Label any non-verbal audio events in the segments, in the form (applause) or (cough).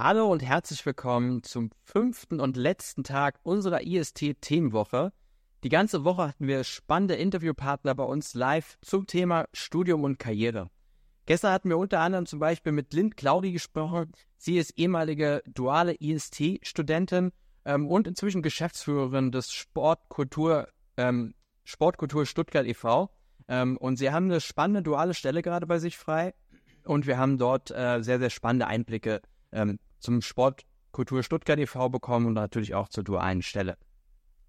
Hallo und herzlich willkommen zum fünften und letzten Tag unserer IST-Themenwoche. Die ganze Woche hatten wir spannende Interviewpartner bei uns live zum Thema Studium und Karriere. Gestern hatten wir unter anderem zum Beispiel mit Lind Claudi gesprochen. Sie ist ehemalige duale IST-Studentin ähm, und inzwischen Geschäftsführerin des Sportkultur, ähm, Sportkultur Stuttgart e.V. Ähm, und sie haben eine spannende duale Stelle gerade bei sich frei. Und wir haben dort äh, sehr, sehr spannende Einblicke ähm, zum Sportkultur Stuttgart e.V. bekommen und natürlich auch zur dualen Stelle.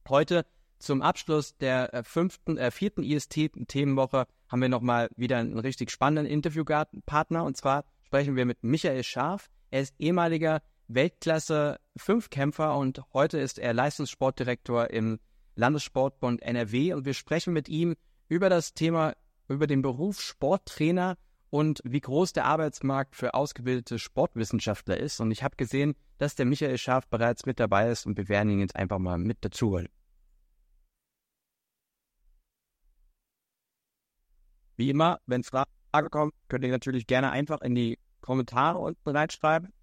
Heute zum Abschluss der äh, fünften, äh, vierten IST-Themenwoche haben wir nochmal wieder einen richtig spannenden Interviewpartner. Und zwar sprechen wir mit Michael Scharf. Er ist ehemaliger Weltklasse-Fünfkämpfer und heute ist er Leistungssportdirektor im Landessportbund NRW. Und wir sprechen mit ihm über das Thema, über den Beruf Sporttrainer und wie groß der Arbeitsmarkt für ausgebildete Sportwissenschaftler ist. Und ich habe gesehen, dass der Michael Scharf bereits mit dabei ist und wir werden ihn jetzt einfach mal mit dazu holen. Wie immer, wenn Fragen kommen, könnt ihr natürlich gerne einfach in die Kommentare unten reinschreiben.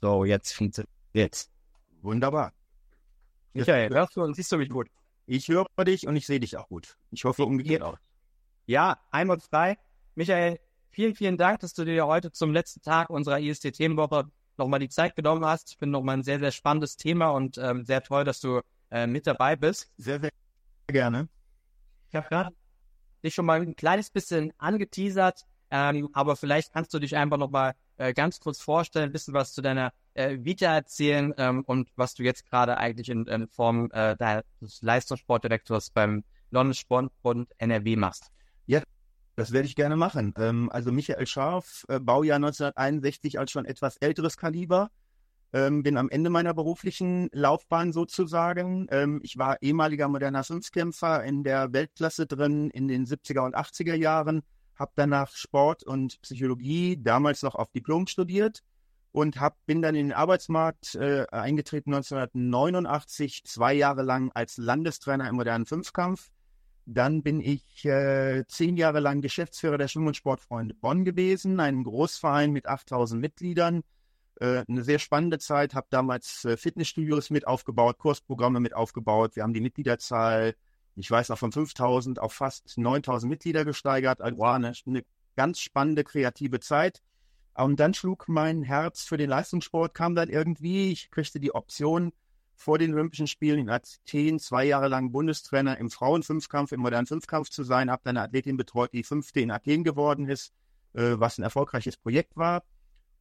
So, jetzt funktioniert jetzt. Wunderbar. Michael, hörst du und siehst du mich gut? Ich höre dich und ich sehe dich auch gut. Ich hoffe umgekehrt auch. Ja, einwandfrei. Michael, vielen, vielen Dank, dass du dir heute zum letzten Tag unserer IST-Themenwoche nochmal die Zeit genommen hast. Ich finde nochmal ein sehr, sehr spannendes Thema und ähm, sehr toll, dass du äh, mit dabei bist. Sehr, sehr gerne. Ich habe gerade dich schon mal ein kleines bisschen angeteasert, ähm, aber vielleicht kannst du dich einfach nochmal äh, ganz kurz vorstellen, ein bisschen was zu deiner äh, Vita erzählen ähm, und was du jetzt gerade eigentlich in, in Form äh, des Leistungssportdirektors beim London Sportbund NRW machst. Ja, das werde ich gerne machen. Ähm, also Michael Scharf, äh, Baujahr 1961 als schon etwas älteres Kaliber. Ähm, bin am Ende meiner beruflichen Laufbahn sozusagen. Ähm, ich war ehemaliger moderner Fünfkämpfer in der Weltklasse drin in den 70er und 80er Jahren habe danach Sport und Psychologie damals noch auf Diplom studiert und hab, bin dann in den Arbeitsmarkt äh, eingetreten 1989, zwei Jahre lang als Landestrainer im modernen Fünfkampf. Dann bin ich äh, zehn Jahre lang Geschäftsführer der Schwimm- und Sportfreunde Bonn gewesen, einem Großverein mit 8000 Mitgliedern. Äh, eine sehr spannende Zeit, habe damals äh, Fitnessstudios mit aufgebaut, Kursprogramme mit aufgebaut. Wir haben die Mitgliederzahl ich weiß noch, von 5000 auf fast 9000 Mitglieder gesteigert. Also war eine, eine ganz spannende, kreative Zeit. Und dann schlug mein Herz für den Leistungssport, kam dann irgendwie, ich kriegte die Option, vor den Olympischen Spielen in Athen zwei Jahre lang Bundestrainer im Frauenfünfkampf, im modernen Fünfkampf zu sein, habe dann eine Athletin betreut, die fünfte in Athen geworden ist, äh, was ein erfolgreiches Projekt war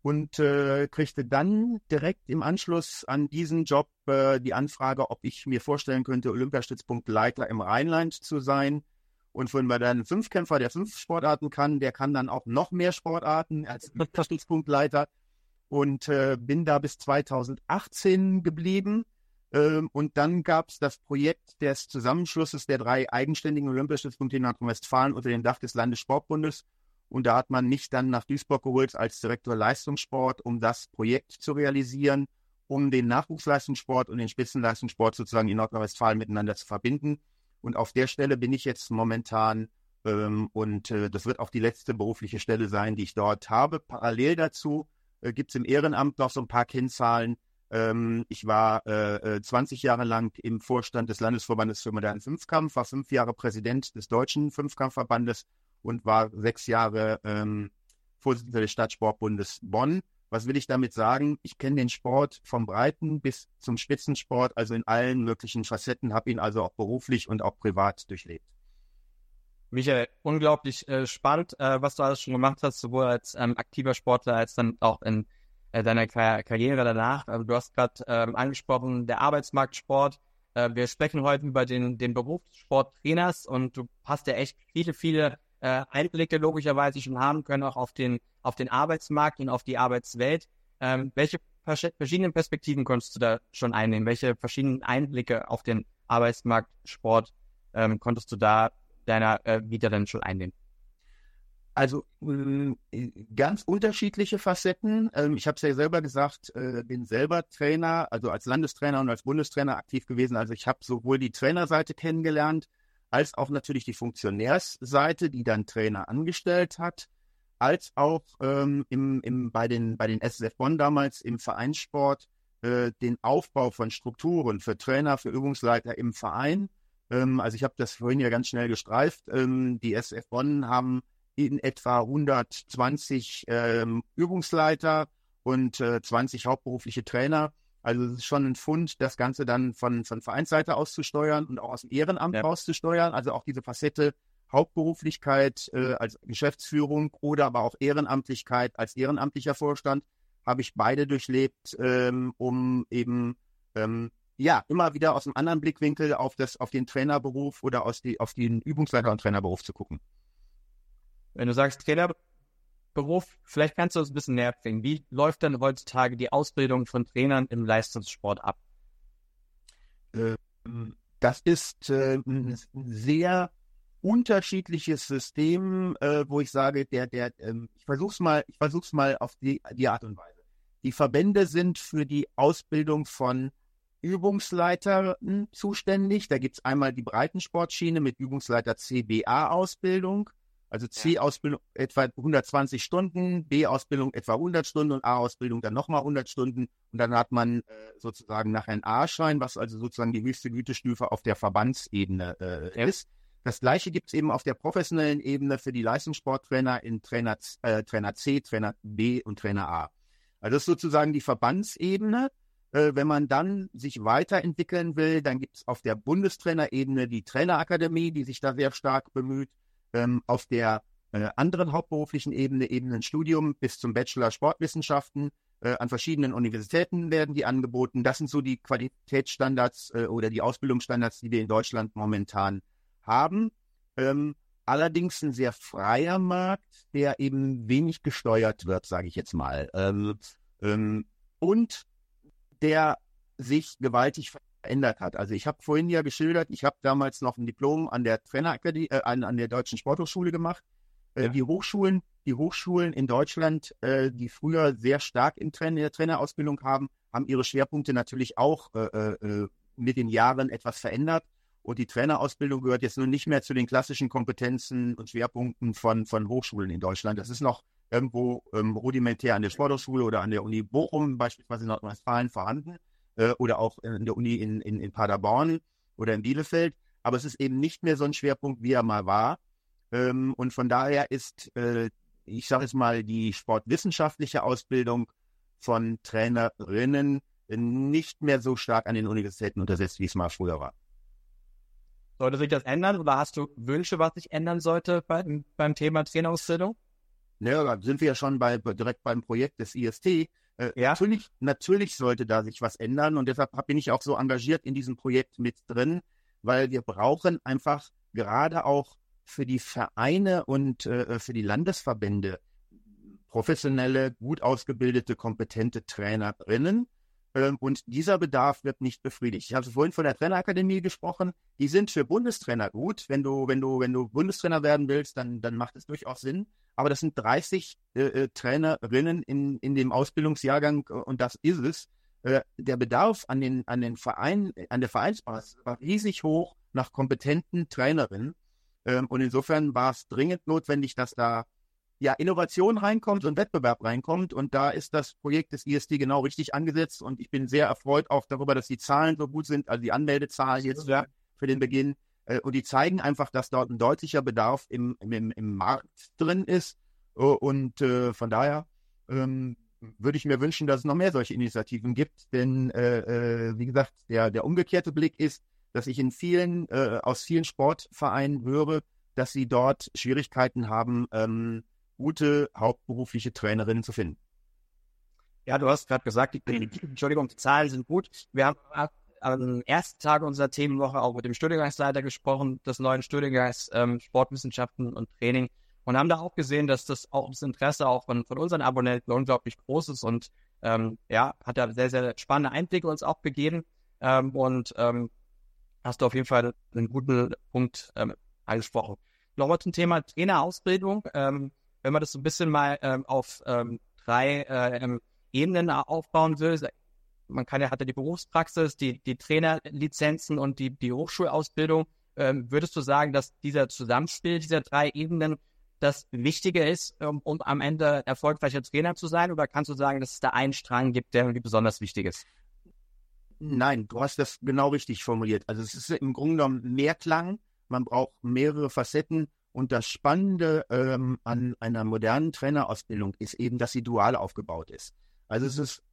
und äh, kriegte dann direkt im Anschluss an diesen Job äh, die Anfrage, ob ich mir vorstellen könnte, Olympiastützpunktleiter im Rheinland zu sein. Und wenn man dann Fünfkämpfer, der fünf Sportarten kann, der kann dann auch noch mehr Sportarten als (laughs) Olympiastützpunktleiter. Und äh, bin da bis 2018 geblieben. Ähm, und dann gab es das Projekt des Zusammenschlusses der drei eigenständigen Olympiastützpunkte in Nordrhein-Westfalen unter dem Dach des Landessportbundes und da hat man mich dann nach Duisburg geholt als Direktor Leistungssport, um das Projekt zu realisieren, um den Nachwuchsleistungssport und den Spitzenleistungssport sozusagen in Nordrhein-Westfalen miteinander zu verbinden. Und auf der Stelle bin ich jetzt momentan ähm, und äh, das wird auch die letzte berufliche Stelle sein, die ich dort habe. Parallel dazu äh, gibt es im Ehrenamt noch so ein paar Kennzahlen. Ähm, ich war äh, 20 äh, Jahre lang im Vorstand des Landesverbandes für modernen Fünfkampf, war fünf Jahre Präsident des Deutschen Fünfkampfverbandes und war sechs Jahre ähm, Vorsitzender des Stadtsportbundes Bonn. Was will ich damit sagen? Ich kenne den Sport vom Breiten bis zum Spitzensport, also in allen möglichen Facetten, habe ihn also auch beruflich und auch privat durchlebt. Michael, unglaublich äh, spannend, äh, was du alles schon gemacht hast, sowohl als ähm, aktiver Sportler als dann auch in äh, deiner Kar Karriere danach. Also du hast gerade ähm, angesprochen, der Arbeitsmarktsport. Äh, wir sprechen heute über den, den Beruf des Sporttrainers und du hast ja echt viele, viele äh, Einblicke logischerweise schon haben können, auch auf den, auf den Arbeitsmarkt und auf die Arbeitswelt. Ähm, welche verschiedenen Perspektiven konntest du da schon einnehmen? Welche verschiedenen Einblicke auf den Arbeitsmarktsport ähm, konntest du da deiner äh, Vita dann schon einnehmen? Also äh, ganz unterschiedliche Facetten. Ähm, ich habe es ja selber gesagt, äh, bin selber Trainer, also als Landestrainer und als Bundestrainer aktiv gewesen. Also ich habe sowohl die Trainerseite kennengelernt, als auch natürlich die Funktionärsseite, die dann Trainer angestellt hat, als auch ähm, im, im, bei, den, bei den SSF Bonn damals im Vereinssport äh, den Aufbau von Strukturen für Trainer, für Übungsleiter im Verein. Ähm, also ich habe das vorhin ja ganz schnell gestreift. Ähm, die SSF Bonn haben in etwa 120 ähm, Übungsleiter und äh, 20 hauptberufliche Trainer. Also es ist schon ein Fund, das Ganze dann von, von Vereinsseite aus zu steuern und auch aus dem Ehrenamt ja. auszusteuern. Also auch diese Facette Hauptberuflichkeit äh, als Geschäftsführung oder aber auch Ehrenamtlichkeit als ehrenamtlicher Vorstand habe ich beide durchlebt, ähm, um eben ähm, ja immer wieder aus einem anderen Blickwinkel auf das auf den Trainerberuf oder aus die auf den Übungsleiter und Trainerberuf zu gucken. Wenn du sagst Trainerberuf, vielleicht kannst du uns ein bisschen näher bringen. Wie läuft denn heutzutage die Ausbildung von Trainern im Leistungssport ab? Ähm, das ist äh, ein sehr unterschiedliches System, äh, wo ich sage, der, der, ähm, ich versuch's mal, ich versuch's mal auf die, die Art und Weise. Die Verbände sind für die Ausbildung von Übungsleitern zuständig. Da gibt es einmal die Breitensportschiene mit Übungsleiter CBA-Ausbildung. Also C-Ausbildung etwa 120 Stunden, B-Ausbildung etwa 100 Stunden und A-Ausbildung dann nochmal 100 Stunden. Und dann hat man äh, sozusagen nachher einen A-Schein, was also sozusagen die höchste Gütestufe auf der Verbandsebene äh, ist. Das gleiche gibt es eben auf der professionellen Ebene für die Leistungssporttrainer in Trainer, äh, Trainer C, Trainer B und Trainer A. Also das ist sozusagen die Verbandsebene. Äh, wenn man dann sich weiterentwickeln will, dann gibt es auf der Bundestrainerebene die Trainerakademie, die sich da sehr stark bemüht ähm, auf der äh, anderen hauptberuflichen Ebene, eben ein Studium bis zum Bachelor Sportwissenschaften. Äh, an verschiedenen Universitäten werden die angeboten. Das sind so die Qualitätsstandards äh, oder die Ausbildungsstandards, die wir in Deutschland momentan haben. Ähm, allerdings ein sehr freier Markt, der eben wenig gesteuert wird, sage ich jetzt mal. Ähm, ähm, und der sich gewaltig verändert hat. Also ich habe vorhin ja geschildert, ich habe damals noch ein Diplom an der Trainerakademie, äh, an, an der Deutschen Sporthochschule gemacht. Äh, ja. Die Hochschulen, die Hochschulen in Deutschland, äh, die früher sehr stark in Trainer, der Trainerausbildung haben, haben ihre Schwerpunkte natürlich auch äh, äh, mit den Jahren etwas verändert. Und die Trainerausbildung gehört jetzt nun nicht mehr zu den klassischen Kompetenzen und Schwerpunkten von, von Hochschulen in Deutschland. Das ist noch irgendwo ähm, rudimentär an der Sporthochschule oder an der Uni Bochum, beispielsweise in Nordrhein-Westfalen, vorhanden äh, oder auch in der Uni in, in, in Paderborn oder in Bielefeld. Aber es ist eben nicht mehr so ein Schwerpunkt, wie er mal war. Ähm, und von daher ist, äh, ich sage jetzt mal, die sportwissenschaftliche Ausbildung von Trainerinnen nicht mehr so stark an den Universitäten untersetzt, wie es mal früher war. Sollte sich das ändern oder hast du Wünsche, was sich ändern sollte beim, beim Thema Trainerausbildung? Naja, da sind wir ja schon bei, direkt beim Projekt des IST. Äh, ja. natürlich, natürlich sollte da sich was ändern und deshalb bin ich auch so engagiert in diesem Projekt mit drin, weil wir brauchen einfach gerade auch für die Vereine und äh, für die Landesverbände professionelle, gut ausgebildete, kompetente Trainerinnen. Ähm, und dieser Bedarf wird nicht befriedigt. Ich habe vorhin von der Trainerakademie gesprochen. Die sind für Bundestrainer gut. Wenn du, wenn du, wenn du Bundestrainer werden willst, dann, dann macht es durchaus Sinn aber das sind 30 äh, äh, Trainerinnen in, in dem Ausbildungsjahrgang äh, und das ist es. Äh, der Bedarf an den, an den Verein, an der Vereinsbasis war riesig hoch nach kompetenten Trainerinnen. Ähm, und insofern war es dringend notwendig, dass da ja Innovation reinkommt und Wettbewerb reinkommt. Und da ist das Projekt des ISD genau richtig angesetzt. Und ich bin sehr erfreut auch darüber, dass die Zahlen so gut sind, also die Anmeldezahlen jetzt für den Beginn. Äh, und die zeigen einfach, dass dort ein deutlicher Bedarf im, im, im Markt drin ist. und äh, von daher ähm, würde ich mir wünschen, dass es noch mehr solche Initiativen gibt, denn äh, äh, wie gesagt, der, der umgekehrte Blick ist, dass ich in vielen, äh, aus vielen Sportvereinen höre, dass sie dort Schwierigkeiten haben, ähm, gute hauptberufliche Trainerinnen zu finden. Ja, du hast gerade gesagt, die, Entschuldigung, die Zahlen sind gut. Wir haben am ersten Tag unserer Themenwoche auch mit dem Studiengangsleiter gesprochen, des neuen Studiengangs ähm, Sportwissenschaften und Training und haben da auch gesehen, dass das auch das Interesse auch von, von unseren Abonnenten unglaublich groß ist und ähm, ja, hat da sehr, sehr spannende Einblicke uns auch gegeben ähm, und ähm, hast du auf jeden Fall einen guten Punkt ähm, angesprochen. Nochmal zum Thema Trainerausbildung. Ähm, wenn man das so ein bisschen mal ähm, auf ähm, drei äh, Ebenen aufbauen will, man kann ja, hat ja die Berufspraxis, die, die Trainerlizenzen und die, die Hochschulausbildung. Ähm, würdest du sagen, dass dieser Zusammenspiel dieser drei Ebenen das Wichtige ist, um, um am Ende erfolgreicher Trainer zu sein? Oder kannst du sagen, dass es da einen Strang gibt, der irgendwie besonders wichtig ist? Nein, du hast das genau richtig formuliert. Also es ist im Grunde genommen Mehrklang. Man braucht mehrere Facetten. Und das Spannende ähm, an einer modernen Trainerausbildung ist eben, dass sie dual aufgebaut ist. Also es ist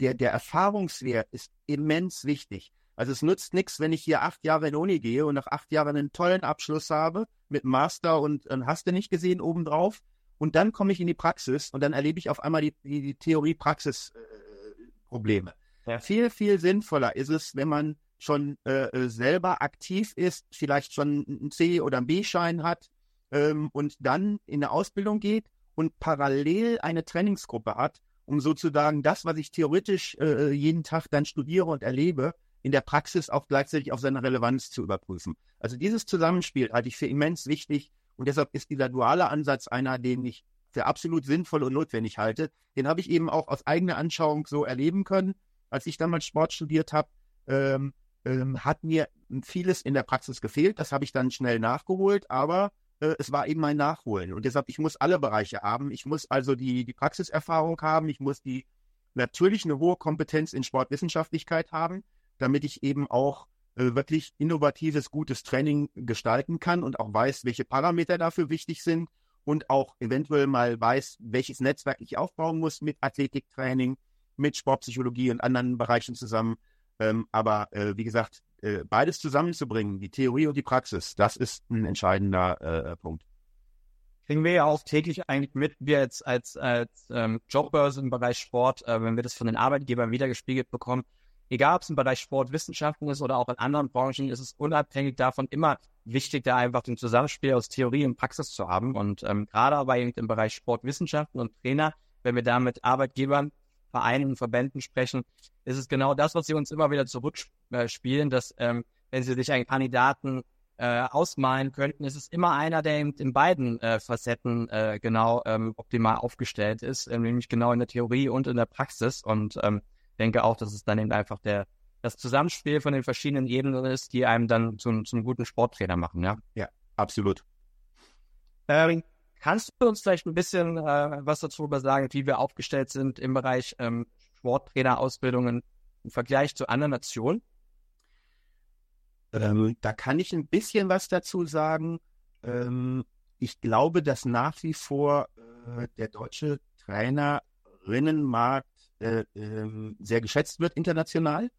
der, der Erfahrungswert ist immens wichtig. Also es nützt nichts, wenn ich hier acht Jahre in Uni gehe und nach acht Jahren einen tollen Abschluss habe mit Master und, und hast du nicht gesehen obendrauf. Und dann komme ich in die Praxis und dann erlebe ich auf einmal die, die, die Theorie-Praxis-Probleme. Äh, ja. Viel, viel sinnvoller ist es, wenn man schon äh, äh selber aktiv ist, vielleicht schon einen C- oder einen B-Schein hat ähm, und dann in eine Ausbildung geht und parallel eine Trainingsgruppe hat um sozusagen das, was ich theoretisch äh, jeden Tag dann studiere und erlebe, in der Praxis auch gleichzeitig auf seine Relevanz zu überprüfen. Also dieses Zusammenspiel halte ich für immens wichtig und deshalb ist dieser duale Ansatz einer, den ich für absolut sinnvoll und notwendig halte. Den habe ich eben auch aus eigener Anschauung so erleben können. Als ich damals Sport studiert habe, ähm, ähm, hat mir vieles in der Praxis gefehlt. Das habe ich dann schnell nachgeholt, aber äh, es war eben mein Nachholen. Und deshalb, ich muss alle Bereiche haben. Ich muss also die, die Praxiserfahrung haben. Ich muss die natürlich eine hohe Kompetenz in Sportwissenschaftlichkeit haben, damit ich eben auch äh, wirklich innovatives, gutes Training gestalten kann und auch weiß, welche Parameter dafür wichtig sind und auch eventuell mal weiß, welches Netzwerk ich aufbauen muss mit Athletiktraining, mit Sportpsychologie und anderen Bereichen zusammen. Ähm, aber äh, wie gesagt, äh, beides zusammenzubringen, die Theorie und die Praxis, das ist ein entscheidender äh, Punkt. Kriegen wir ja auch täglich eigentlich mit, wir jetzt als, als ähm, Jobbörse im Bereich Sport, äh, wenn wir das von den Arbeitgebern wiedergespiegelt bekommen, egal ob es im Bereich Sportwissenschaften ist oder auch in anderen Branchen, ist es unabhängig davon immer wichtig, da einfach den Zusammenspiel aus Theorie und Praxis zu haben. Und ähm, gerade aber eben im Bereich Sportwissenschaften und Trainer, wenn wir da mit Arbeitgebern Vereinen und Verbänden sprechen, ist es genau das, was sie uns immer wieder zurückspielen, dass ähm, wenn sie sich einen Kandidaten äh, ausmalen könnten, ist es immer einer, der in, in beiden äh, Facetten äh, genau ähm, optimal aufgestellt ist, äh, nämlich genau in der Theorie und in der Praxis. Und ähm, denke auch, dass es dann eben einfach der das Zusammenspiel von den verschiedenen Ebenen ist, die einem dann zum, zum guten Sporttrainer machen, ja? Ja, absolut. Ähm, Kannst du uns vielleicht ein bisschen äh, was dazu sagen, wie wir aufgestellt sind im Bereich ähm, Sporttrainerausbildungen im Vergleich zu anderen Nationen? Ähm, da kann ich ein bisschen was dazu sagen. Ähm, ich glaube, dass nach wie vor äh, der deutsche Trainerinnenmarkt äh, äh, sehr geschätzt wird international.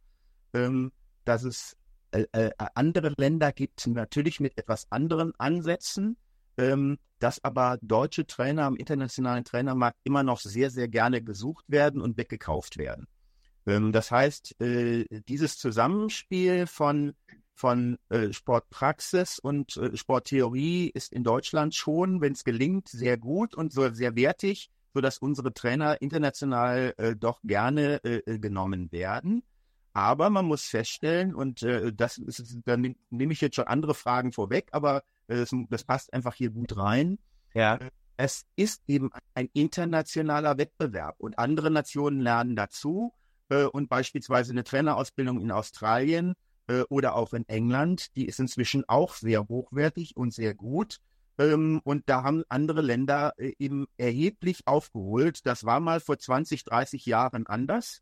Ähm, dass es äh, äh, andere Länder gibt, natürlich mit etwas anderen Ansätzen ähm, dass aber deutsche Trainer am internationalen Trainermarkt immer noch sehr, sehr gerne gesucht werden und weggekauft werden. Ähm, das heißt, äh, dieses Zusammenspiel von, von äh, Sportpraxis und äh, Sporttheorie ist in Deutschland schon, wenn es gelingt, sehr gut und so sehr wertig, sodass unsere Trainer international äh, doch gerne äh, äh, genommen werden. Aber man muss feststellen, und das ist, da nehme ich jetzt schon andere Fragen vorweg, aber das, das passt einfach hier gut rein. Ja. Äh, es ist eben ein internationaler Wettbewerb und andere Nationen lernen dazu. Äh, und beispielsweise eine Trainerausbildung in Australien oder auch in England, die ist inzwischen auch sehr hochwertig und sehr gut. Ähm, und da haben andere Länder eben erheblich aufgeholt. Das war mal vor 20, 30 Jahren anders.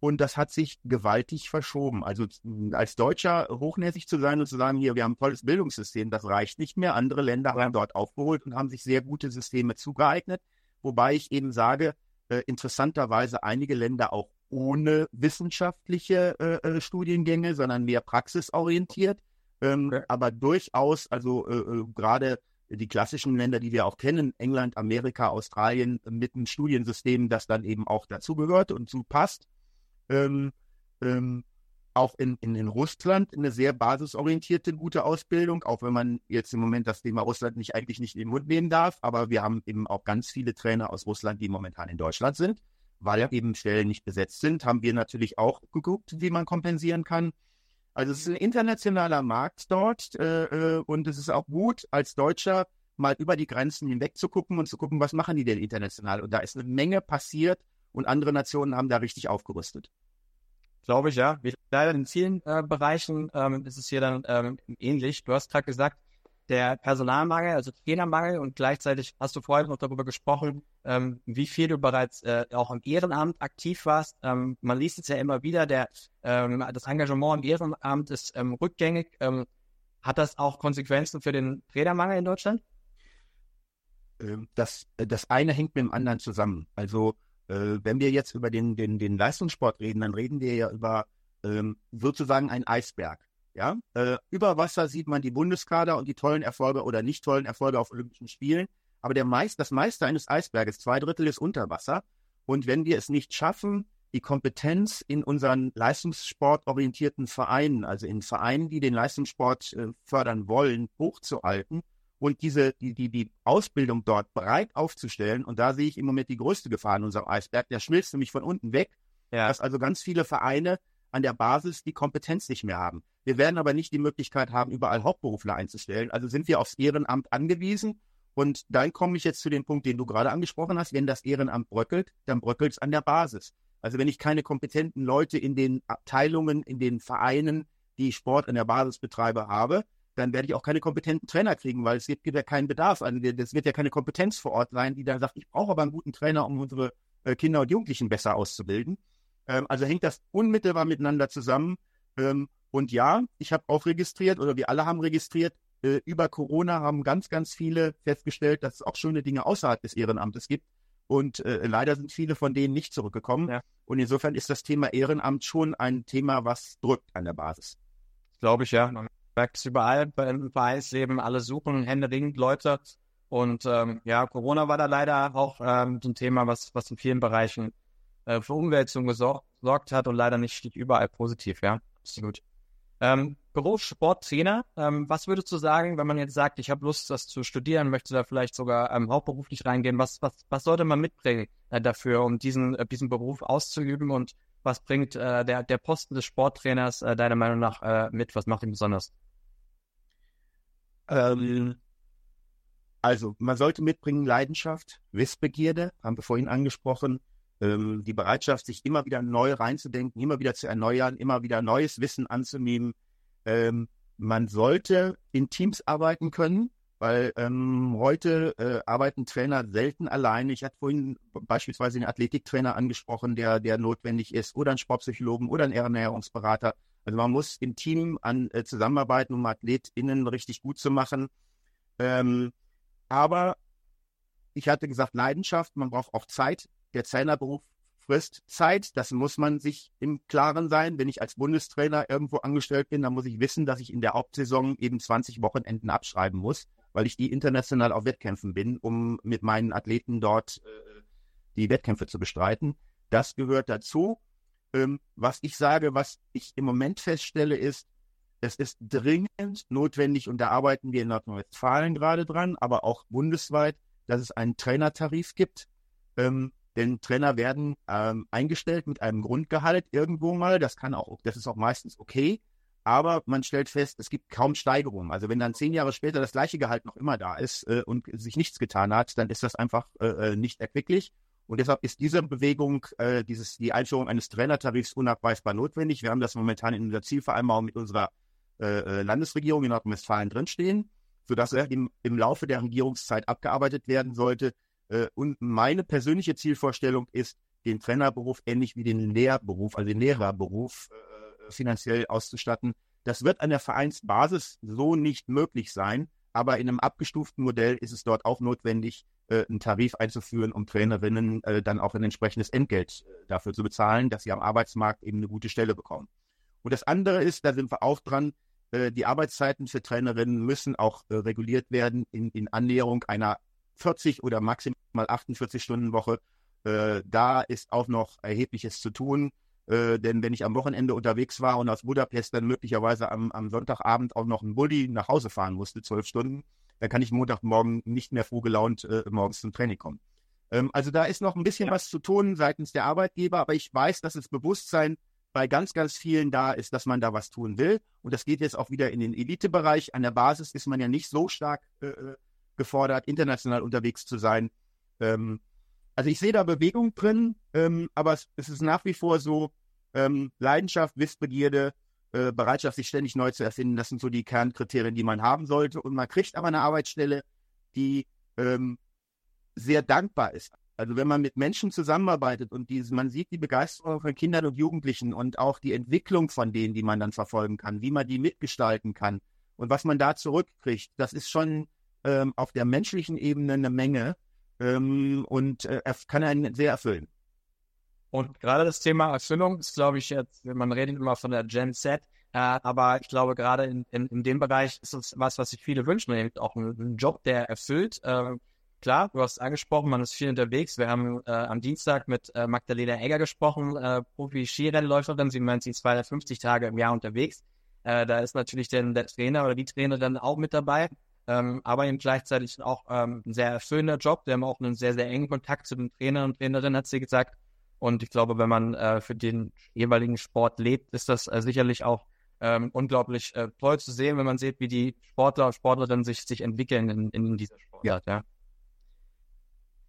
Und das hat sich gewaltig verschoben. Also als Deutscher hochnäsig zu sein und zu sagen, hier, wir haben ein tolles Bildungssystem, das reicht nicht mehr. Andere Länder haben dort aufgeholt und haben sich sehr gute Systeme zugeeignet. Wobei ich eben sage, äh, interessanterweise einige Länder auch ohne wissenschaftliche äh, äh Studiengänge, sondern mehr praxisorientiert. Ähm, okay. Aber durchaus, also äh, äh, gerade die klassischen Länder, die wir auch kennen, England, Amerika, Australien, mit einem Studiensystem, das dann eben auch dazugehört und zu passt. Ähm, ähm, auch in, in, in Russland eine sehr basisorientierte, gute Ausbildung, auch wenn man jetzt im Moment das Thema Russland nicht eigentlich nicht in den Mund nehmen darf. Aber wir haben eben auch ganz viele Trainer aus Russland, die momentan in Deutschland sind. Weil eben Stellen nicht besetzt sind, haben wir natürlich auch geguckt, wie man kompensieren kann. Also es ist ein internationaler Markt dort äh, äh, und es ist auch gut, als Deutscher mal über die Grenzen hinweg zu gucken und zu gucken, was machen die denn international. Und da ist eine Menge passiert und andere Nationen haben da richtig aufgerüstet. Glaube ich, ja. Leider in vielen äh, Bereichen ähm, ist es hier dann ähm, ähnlich. Du hast gerade gesagt, der Personalmangel, also Trainermangel und gleichzeitig hast du vorhin noch darüber gesprochen, ähm, wie viel du bereits äh, auch im Ehrenamt aktiv warst. Ähm, man liest es ja immer wieder, der, ähm, das Engagement im Ehrenamt ist ähm, rückgängig. Ähm, hat das auch Konsequenzen für den Trainermangel in Deutschland? Ähm, das, das eine hängt mit dem anderen zusammen. Also äh, wenn wir jetzt über den, den, den Leistungssport reden, dann reden wir ja über sozusagen einen Eisberg. Ja, äh, über Wasser sieht man die Bundeskader und die tollen Erfolge oder nicht tollen Erfolge auf Olympischen Spielen. Aber der meist, das meiste eines Eisberges, zwei Drittel ist unter Wasser. Und wenn wir es nicht schaffen, die Kompetenz in unseren leistungssportorientierten Vereinen, also in Vereinen, die den Leistungssport äh, fördern wollen, hochzuhalten und diese, die, die, die Ausbildung dort breit aufzustellen. Und da sehe ich im Moment die größte Gefahr in unserem Eisberg. Der schmilzt nämlich von unten weg, ja. dass also ganz viele Vereine an der Basis die Kompetenz nicht mehr haben. Wir werden aber nicht die Möglichkeit haben, überall Hauptberufler einzustellen. Also sind wir aufs Ehrenamt angewiesen. Und dann komme ich jetzt zu dem Punkt, den du gerade angesprochen hast. Wenn das Ehrenamt bröckelt, dann bröckelt es an der Basis. Also wenn ich keine kompetenten Leute in den Abteilungen, in den Vereinen, die Sport an der Basis betreibe, habe, dann werde ich auch keine kompetenten Trainer kriegen, weil es gibt, ja keinen Bedarf. Also es wird ja keine Kompetenz vor Ort sein, die dann sagt, ich brauche aber einen guten Trainer, um unsere äh, Kinder und Jugendlichen besser auszubilden. Ähm, also hängt das unmittelbar miteinander zusammen. Ähm, und ja, ich habe auch registriert oder wir alle haben registriert, äh, über Corona haben ganz, ganz viele festgestellt, dass es auch schöne Dinge außerhalb des Ehrenamtes gibt. Und äh, leider sind viele von denen nicht zurückgekommen. Ja. Und insofern ist das Thema Ehrenamt schon ein Thema, was drückt an der Basis. Glaube ich, ja. Es überall im Vereinsleben. Alle suchen händeringend Leute. Und ähm, ja, Corona war da leider auch ähm, so ein Thema, was, was in vielen Bereichen äh, für Umwälzung gesorgt hat und leider nicht überall positiv, ja. Absolut. Ähm, Berufssporttrainer, ähm, was würdest du sagen, wenn man jetzt sagt, ich habe Lust, das zu studieren, möchte da vielleicht sogar ähm, hauptberuflich reingehen, was, was, was sollte man mitbringen äh, dafür, um diesen, äh, diesen Beruf auszuüben und was bringt äh, der, der Posten des Sporttrainers äh, deiner Meinung nach äh, mit? Was macht ihn besonders? Ähm, also, man sollte mitbringen Leidenschaft, Wissbegierde, haben wir vorhin angesprochen, ähm, die Bereitschaft, sich immer wieder neu reinzudenken, immer wieder zu erneuern, immer wieder neues Wissen anzunehmen. Ähm, man sollte in Teams arbeiten können, weil ähm, heute äh, arbeiten Trainer selten alleine. Ich hatte vorhin beispielsweise den Athletiktrainer angesprochen, der, der notwendig ist, oder einen Sportpsychologen oder einen Ernährungsberater. Also man muss im Team an äh, zusammenarbeiten, um AthletInnen richtig gut zu machen. Ähm, aber ich hatte gesagt, Leidenschaft, man braucht auch Zeit der Trainerberuf frisst Zeit. Das muss man sich im Klaren sein. Wenn ich als Bundestrainer irgendwo angestellt bin, dann muss ich wissen, dass ich in der Hauptsaison eben 20 Wochenenden abschreiben muss, weil ich die international auf Wettkämpfen bin, um mit meinen Athleten dort äh, die Wettkämpfe zu bestreiten. Das gehört dazu. Ähm, was ich sage, was ich im Moment feststelle, ist, es ist dringend notwendig, und da arbeiten wir in Nordrhein-Westfalen gerade dran, aber auch bundesweit, dass es einen Trainertarif gibt. Ähm, denn Trainer werden ähm, eingestellt mit einem Grundgehalt irgendwo mal. Das kann auch, das ist auch meistens okay. Aber man stellt fest, es gibt kaum Steigerungen. Also wenn dann zehn Jahre später das gleiche Gehalt noch immer da ist äh, und sich nichts getan hat, dann ist das einfach äh, äh nicht erquicklich. Und deshalb ist diese Bewegung, äh, dieses, die Einführung eines Trainertarifs unabweisbar notwendig. Wir haben das momentan in unserer Zielvereinbarung mit unserer äh, äh Landesregierung in Nordrhein-Westfalen drinstehen, sodass er im, im Laufe der Regierungszeit abgearbeitet werden sollte. Äh, und meine persönliche Zielvorstellung ist, den Trainerberuf ähnlich wie den Lehrberuf, also den Lehrerberuf äh, finanziell auszustatten. Das wird an der Vereinsbasis so nicht möglich sein, aber in einem abgestuften Modell ist es dort auch notwendig, äh, einen Tarif einzuführen, um Trainerinnen äh, dann auch ein entsprechendes Entgelt äh, dafür zu bezahlen, dass sie am Arbeitsmarkt eben eine gute Stelle bekommen. Und das andere ist, da sind wir auch dran, äh, die Arbeitszeiten für Trainerinnen müssen auch äh, reguliert werden in, in Annäherung einer 40 oder maximal 48 Stunden Woche. Äh, da ist auch noch erhebliches zu tun. denn wenn ich am Wochenende unterwegs war und aus Budapest dann möglicherweise am, am Sonntagabend auch noch einen Bulli nach Hause fahren musste, zwölf Stunden, dann kann ich Montagmorgen nicht mehr froh gelaunt äh, morgens zum Training kommen. Ähm, also da ist noch ein bisschen ja. was zu tun seitens der Arbeitgeber, aber ich weiß, dass das Bewusstsein bei ganz, ganz vielen da ist, dass man da was tun will. Und das geht jetzt auch wieder in den Elitebereich. An der Basis ist man ja nicht so stark äh, äh gefordert, international unterwegs zu sein. Ähm, also ich sehe da Bewegung drin, ähm, aber es, es, ist nach wie vor so ähm, Leidenschaft, Wissbegierde, äh, Bereitschaft, sich ständig neu zu erfinden. Das sind so die Kernkriterien, die man haben sollte. Und man kriegt aber eine Arbeitsstelle, die ähm, sehr dankbar ist. Also wenn man mit Menschen zusammenarbeitet und diese, man sieht die Begeisterung von Kindern und Jugendlichen und auch die Entwicklung von denen, die man dann verfolgen kann, wie man die mitgestalten kann und was man da zurückkriegt, das ist schon ähm, auf der menschlichen Ebene eine Menge ähm, und äh, kann einen sehr erfüllen. Und gerade das Thema Erfüllung ist, glaube ich, jetzt, man redet immer von der Gen Z, äh, aber ich glaube, gerade in, in, in dem Bereich ist es was, was sich viele wünschen, nämlich auch ein, ein Job, der erfüllt. Äh, klar, du hast angesprochen, man ist viel unterwegs. Wir haben äh, am Dienstag mit äh, Magdalena Egger gesprochen, äh, Profi-Skirennläuferin. Sie meint, sie ist 250 Tage im Jahr unterwegs. Äh, da ist natürlich dann der Trainer oder die Trainerin auch mit dabei. Ähm, aber eben gleichzeitig auch ähm, ein sehr erfüllender Job. Wir haben auch einen sehr, sehr engen Kontakt zu den Trainern und Trainerinnen, hat sie gesagt. Und ich glaube, wenn man äh, für den jeweiligen Sport lebt, ist das äh, sicherlich auch ähm, unglaublich äh, toll zu sehen, wenn man sieht, wie die Sportler und Sportlerinnen sich, sich entwickeln in, in dieser Sportart. Ja.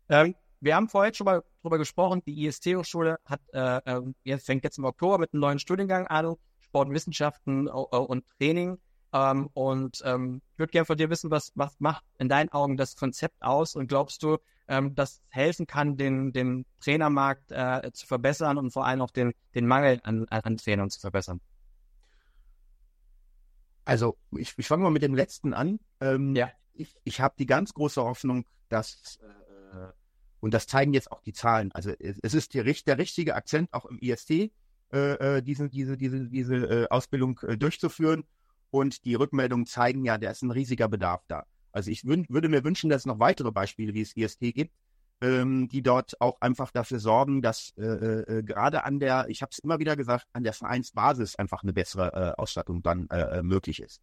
ja. Ähm, wir haben vorhin schon mal darüber gesprochen, die IST-Hochschule hat, äh, ähm, jetzt fängt jetzt im Oktober mit einem neuen Studiengang an, Sportwissenschaften und Training. Ähm, und ähm, ich würde gerne von dir wissen, was, was macht in deinen Augen das Konzept aus und glaubst du, ähm, das helfen kann, den, den Trainermarkt äh, zu verbessern und vor allem auch den, den Mangel an, an Trainern zu verbessern? Also ich, ich fange mal mit dem letzten an. Ähm, ja. Ich, ich habe die ganz große Hoffnung, dass, äh, und das zeigen jetzt auch die Zahlen, also es, es ist der, der richtige Akzent auch im IST, äh, äh, diese, diese, diese, diese äh, Ausbildung äh, durchzuführen. Und die Rückmeldungen zeigen ja, da ist ein riesiger Bedarf da. Also ich würde mir wünschen, dass es noch weitere Beispiele wie es IST gibt, ähm, die dort auch einfach dafür sorgen, dass äh, äh, äh gerade an der, ich habe es immer wieder gesagt, an der Vereinsbasis einfach eine bessere äh, Ausstattung dann äh, äh, möglich ist.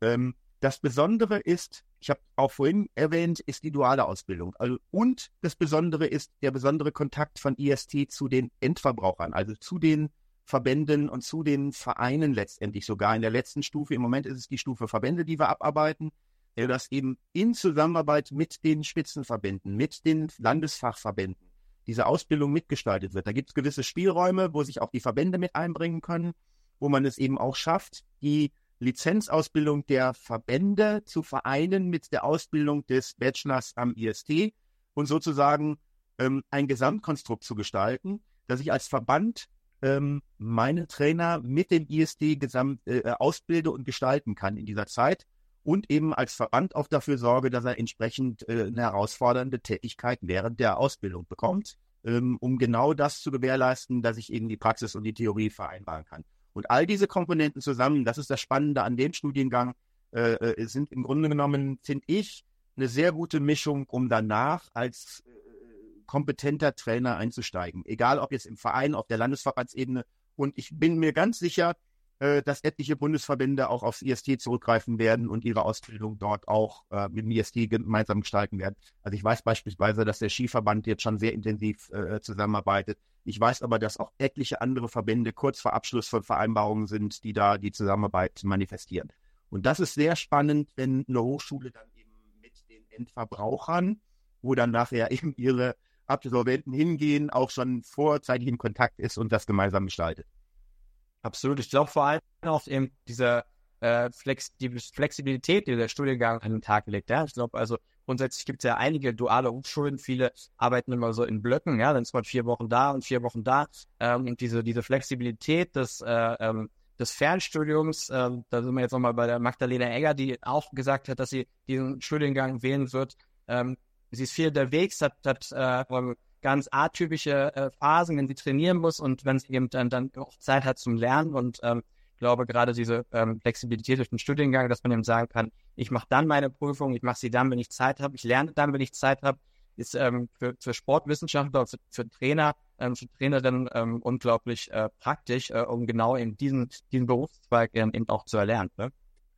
Ähm, das Besondere ist, ich habe auch vorhin erwähnt, ist die duale Ausbildung. Also, und das Besondere ist der besondere Kontakt von IST zu den Endverbrauchern, also zu den Verbänden und zu den Vereinen letztendlich sogar. In der letzten Stufe, im Moment ist es die Stufe Verbände, die wir abarbeiten, äh, dass eben in Zusammenarbeit mit den Spitzenverbänden, mit den Landesfachverbänden diese Ausbildung mitgestaltet wird. Da gibt es gewisse Spielräume, wo sich auch die Verbände mit einbringen können, wo man es eben auch schafft, die Lizenzausbildung der Verbände zu vereinen mit der Ausbildung des Bachelors am IST und sozusagen ähm, ein Gesamtkonstrukt zu gestalten, dass ich als Verband ähm, meine Trainer mit dem ISD gesamt äh, äh, ausbilde und gestalten kann in dieser Zeit und eben als Verband auch dafür sorge, dass er entsprechend äh, eine herausfordernde Tätigkeit während der Ausbildung bekommt, ähm, um genau das zu gewährleisten, dass ich eben die Praxis und die Theorie vereinbaren kann. Und all diese Komponenten zusammen, das ist das Spannende an dem Studiengang, äh, äh sind im Grunde genommen, finde ich, eine sehr gute Mischung, um danach als äh, kompetenter Trainer einzusteigen. Egal ob jetzt im Verein, auf der Landesverbandsebene. Und ich bin mir ganz sicher, dass etliche Bundesverbände auch aufs IST zurückgreifen werden und ihre Ausbildung dort auch äh, mit dem IST gemeinsam gestalten werden. Also ich weiß beispielsweise, dass der Skiverband jetzt schon sehr intensiv äh, zusammenarbeitet. Ich weiß aber, dass auch etliche andere Verbände kurz vor Abschluss von Vereinbarungen sind, die da die Zusammenarbeit manifestieren. Und das ist sehr spannend, wenn eine Hochschule dann eben mit den Endverbrauchern, wo dann nachher (laughs) eben ihre Absolventen hingehen, auch schon vorzeitig in Kontakt ist und das gemeinsam gestaltet. Absolut. Ich glaube vor allem auch eben diese äh, Flex die Flexibilität, die der Studiengang an den Tag legt. Ja? Ich glaube, also grundsätzlich gibt es ja einige duale Hochschulen. Viele arbeiten immer so in Blöcken. Ja, dann ist man vier Wochen da und vier Wochen da. Ähm, und diese, diese Flexibilität des, äh, ähm, des Fernstudiums, äh, da sind wir jetzt nochmal bei der Magdalena Egger, die auch gesagt hat, dass sie diesen Studiengang wählen wird. Ähm, sie ist viel unterwegs, hat, hat äh, ganz atypische äh, Phasen, wenn sie trainieren muss und wenn sie eben dann, dann auch Zeit hat zum Lernen und ähm, ich glaube gerade diese ähm, Flexibilität durch den Studiengang, dass man eben sagen kann, ich mache dann meine Prüfung, ich mache sie dann, wenn ich Zeit habe, ich lerne dann, wenn ich Zeit habe, ist ähm, für, für Sportwissenschaftler, für, für Trainer, ähm, für Trainer dann ähm, unglaublich äh, praktisch, äh, um genau in diesen, diesen Berufszweig ähm, eben auch zu erlernen. Ne?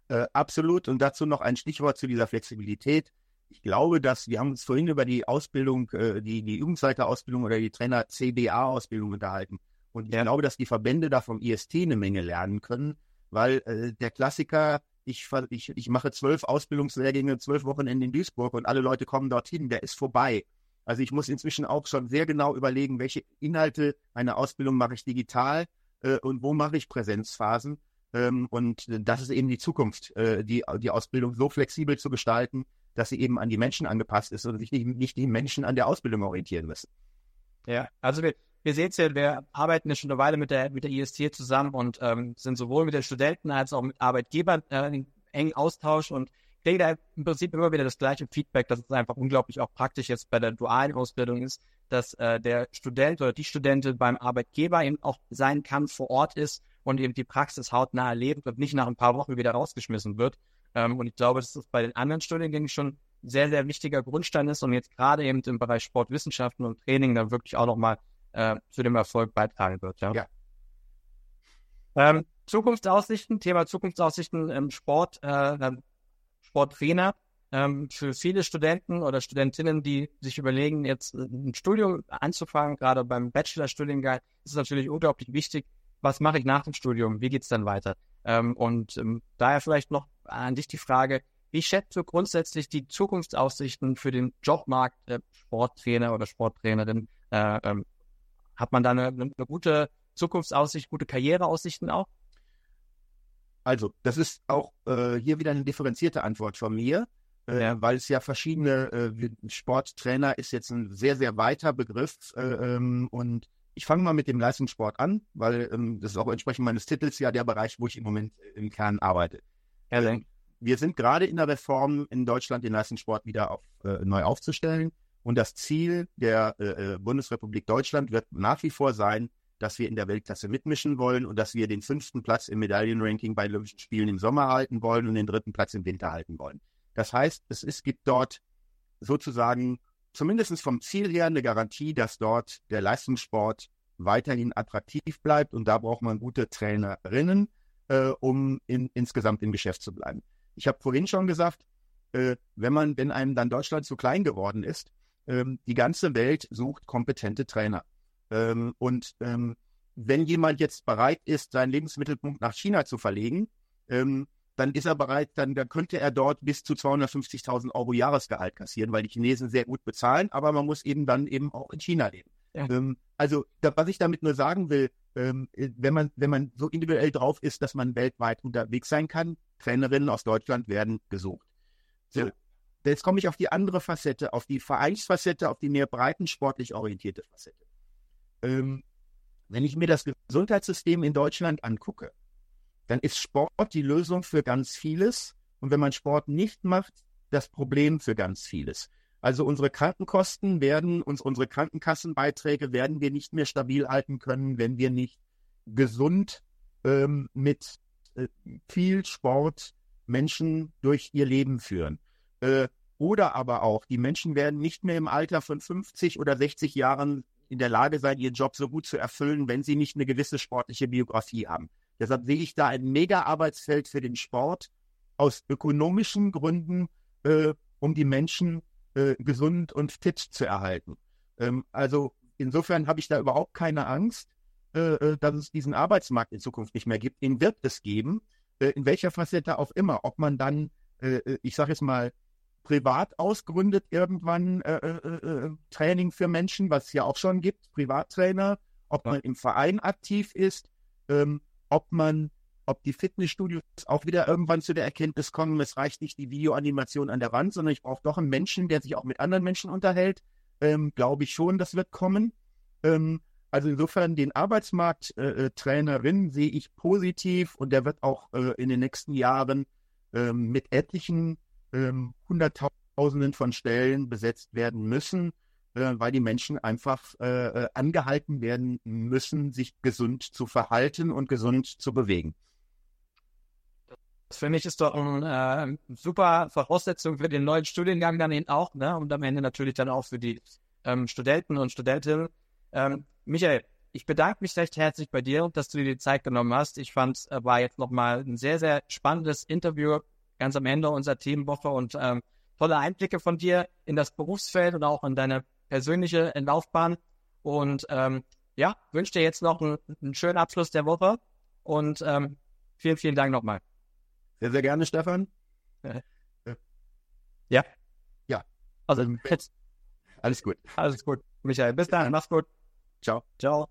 Äh, absolut. Und dazu noch ein Stichwort zu dieser Flexibilität. Ich glaube, dass wir haben uns vorhin über die Ausbildung, äh, die, die Übungsleiterausbildung oder die Trainer-CBA-Ausbildung unterhalten. Und ich ja. glaube, dass die Verbände da vom IST eine Menge lernen können, weil äh, der Klassiker, ich, ich, ich mache zwölf Ausbildungslehrgänge, zwölf Wochenende in Duisburg und alle Leute kommen dorthin, der ist vorbei. Also ich muss inzwischen auch schon sehr genau überlegen, welche Inhalte einer Ausbildung mache ich digital äh, und wo mache ich Präsenzphasen. Ähm, und das ist eben die Zukunft, äh, die, die Ausbildung so flexibel zu gestalten, dass sie eben an die Menschen angepasst ist und sich nicht, nicht die Menschen an der Ausbildung orientieren müssen. Ja, also wir, wir sehen es ja, wir arbeiten ja schon eine Weile mit der, mit der IST zusammen und ähm, sind sowohl mit den Studenten als auch mit Arbeitgebern äh, in engen Austausch und kriege da im Prinzip immer wieder das gleiche Feedback, dass es einfach unglaublich auch praktisch jetzt bei der dualen Ausbildung ist, dass äh, der Student oder die Studentin beim Arbeitgeber eben auch sein kann, vor Ort ist und eben die Praxis hautnah erlebt und nicht nach ein paar Wochen wieder rausgeschmissen wird. Ähm, und ich glaube, dass das bei den anderen Studiengängen schon sehr, sehr wichtiger Grundstein ist und jetzt gerade eben im Bereich Sportwissenschaften und Training dann wirklich auch nochmal äh, zu dem Erfolg beitragen wird. Ja. ja. Ähm, Zukunftsaussichten, Thema Zukunftsaussichten im Sport, äh, Sporttrainer. Ähm, für viele Studenten oder Studentinnen, die sich überlegen, jetzt ein Studium anzufangen, gerade beim Bachelorstudiengang, ist es natürlich unglaublich wichtig, was mache ich nach dem Studium, wie geht es dann weiter? Ähm, und ähm, daher vielleicht noch an dich die Frage, wie schätzt du grundsätzlich die Zukunftsaussichten für den Jobmarkt äh, Sporttrainer oder Sporttrainerin äh, ähm, hat man da eine, eine gute Zukunftsaussicht, gute Karriereaussichten auch? Also, das ist auch äh, hier wieder eine differenzierte Antwort von mir, äh, ja. weil es ja verschiedene, äh, Sporttrainer ist jetzt ein sehr, sehr weiter Begriff äh, ähm, und ich fange mal mit dem Leistungssport an, weil ähm, das ist auch entsprechend meines Titels ja der Bereich, wo ich im Moment im Kern arbeite. Ähm, wir sind gerade in der Reform in Deutschland, den Leistungssport wieder auf, äh, neu aufzustellen. Und das Ziel der äh, äh, Bundesrepublik Deutschland wird nach wie vor sein, dass wir in der Weltklasse mitmischen wollen und dass wir den fünften Platz im Medaillenranking bei Olympischen Spielen im Sommer halten wollen und den dritten Platz im Winter halten wollen. Das heißt, es, es gibt dort sozusagen zumindest vom Ziel her eine Garantie, dass dort der Leistungssport weiterhin attraktiv bleibt und da braucht man gute Trainerinnen, äh, um in, insgesamt im Geschäft zu bleiben. Ich habe vorhin schon gesagt, äh, wenn man, wenn einem dann Deutschland zu klein geworden ist, ähm, die ganze Welt sucht kompetente Trainer. Ähm, und ähm, wenn jemand jetzt bereit ist, seinen Lebensmittelpunkt nach China zu verlegen, ähm, dann ist er bereit, dann, dann könnte er dort bis zu 250.000 Euro Jahresgehalt kassieren, weil die Chinesen sehr gut bezahlen, aber man muss eben dann eben auch in China leben. Ja. Ähm, also, da, was ich damit nur sagen will, ähm, wenn man, wenn man so individuell drauf ist, dass man weltweit unterwegs sein kann, Trainerinnen aus Deutschland werden gesucht. So, Jetzt komme ich auf die andere Facette, auf die Vereinsfacette, auf die mehr breitensportlich orientierte Facette. Ähm, wenn ich mir das Gesundheitssystem in Deutschland angucke, dann ist Sport die Lösung für ganz vieles. Und wenn man Sport nicht macht, das Problem für ganz vieles. Also unsere Krankenkosten werden, uns unsere Krankenkassenbeiträge werden wir nicht mehr stabil halten können, wenn wir nicht gesund ähm, mit äh, viel Sport Menschen durch ihr Leben führen. Äh, oder aber auch, die Menschen werden nicht mehr im Alter von 50 oder 60 Jahren in der Lage sein, ihren Job so gut zu erfüllen, wenn sie nicht eine gewisse sportliche Biografie haben. Deshalb sehe ich da ein Mega-Arbeitsfeld für den Sport aus ökonomischen Gründen, äh, um die Menschen äh, gesund und fit zu erhalten. Ähm, also insofern habe ich da überhaupt keine Angst, äh, äh dass es diesen Arbeitsmarkt in Zukunft nicht mehr gibt. Den wird es geben, äh, in welcher Facette auch immer. Ob man dann, äh, ich sage jetzt mal, privat ausgründet irgendwann Training für Menschen, was es ja auch schon gibt, Privattrainer, ob man im Verein aktiv ist, ähm, ob man, ob die Fitnessstudios auch wieder irgendwann zu der Erkenntnis kommen, es reicht nicht die Videoanimation an der Wand, sondern ich brauche doch einen Menschen, der sich auch mit anderen Menschen unterhält. Ähm, Glaube ich schon, das wird kommen. Ähm, also insofern den Arbeitsmarkt äh, äh sehe ich positiv und der wird auch äh, in den nächsten Jahren ähm, mit etlichen ähm, 100.000 Tausenden von Stellen besetzt werden müssen, weil die Menschen einfach äh, äh, angehalten werden müssen, sich gesund zu verhalten und gesund zu bewegen. Das finde ich ist doch eine äh, super Voraussetzung für den neuen Studiengang dann eben auch, ne? Und am Ende natürlich dann auch für die ähm, Studenten und Studentinnen. Ähm, Michael, ich bedanke mich recht herzlich bei dir, dass du dir die Zeit genommen hast. Ich fand, es äh, war jetzt nochmal ein sehr, sehr spannendes Interview ganz am Ende unserer Themenwoche und ähm, tolle Einblicke von dir in das Berufsfeld und auch in deine persönliche Laufbahn. Und ähm, ja, wünsche dir jetzt noch einen, einen schönen Abschluss der Woche und ähm, vielen, vielen Dank nochmal. Sehr, sehr gerne, Stefan. Ja. Ja. Also, jetzt. Alles gut. Alles gut. Michael, bis dann. Mach's gut. Ciao. Ciao.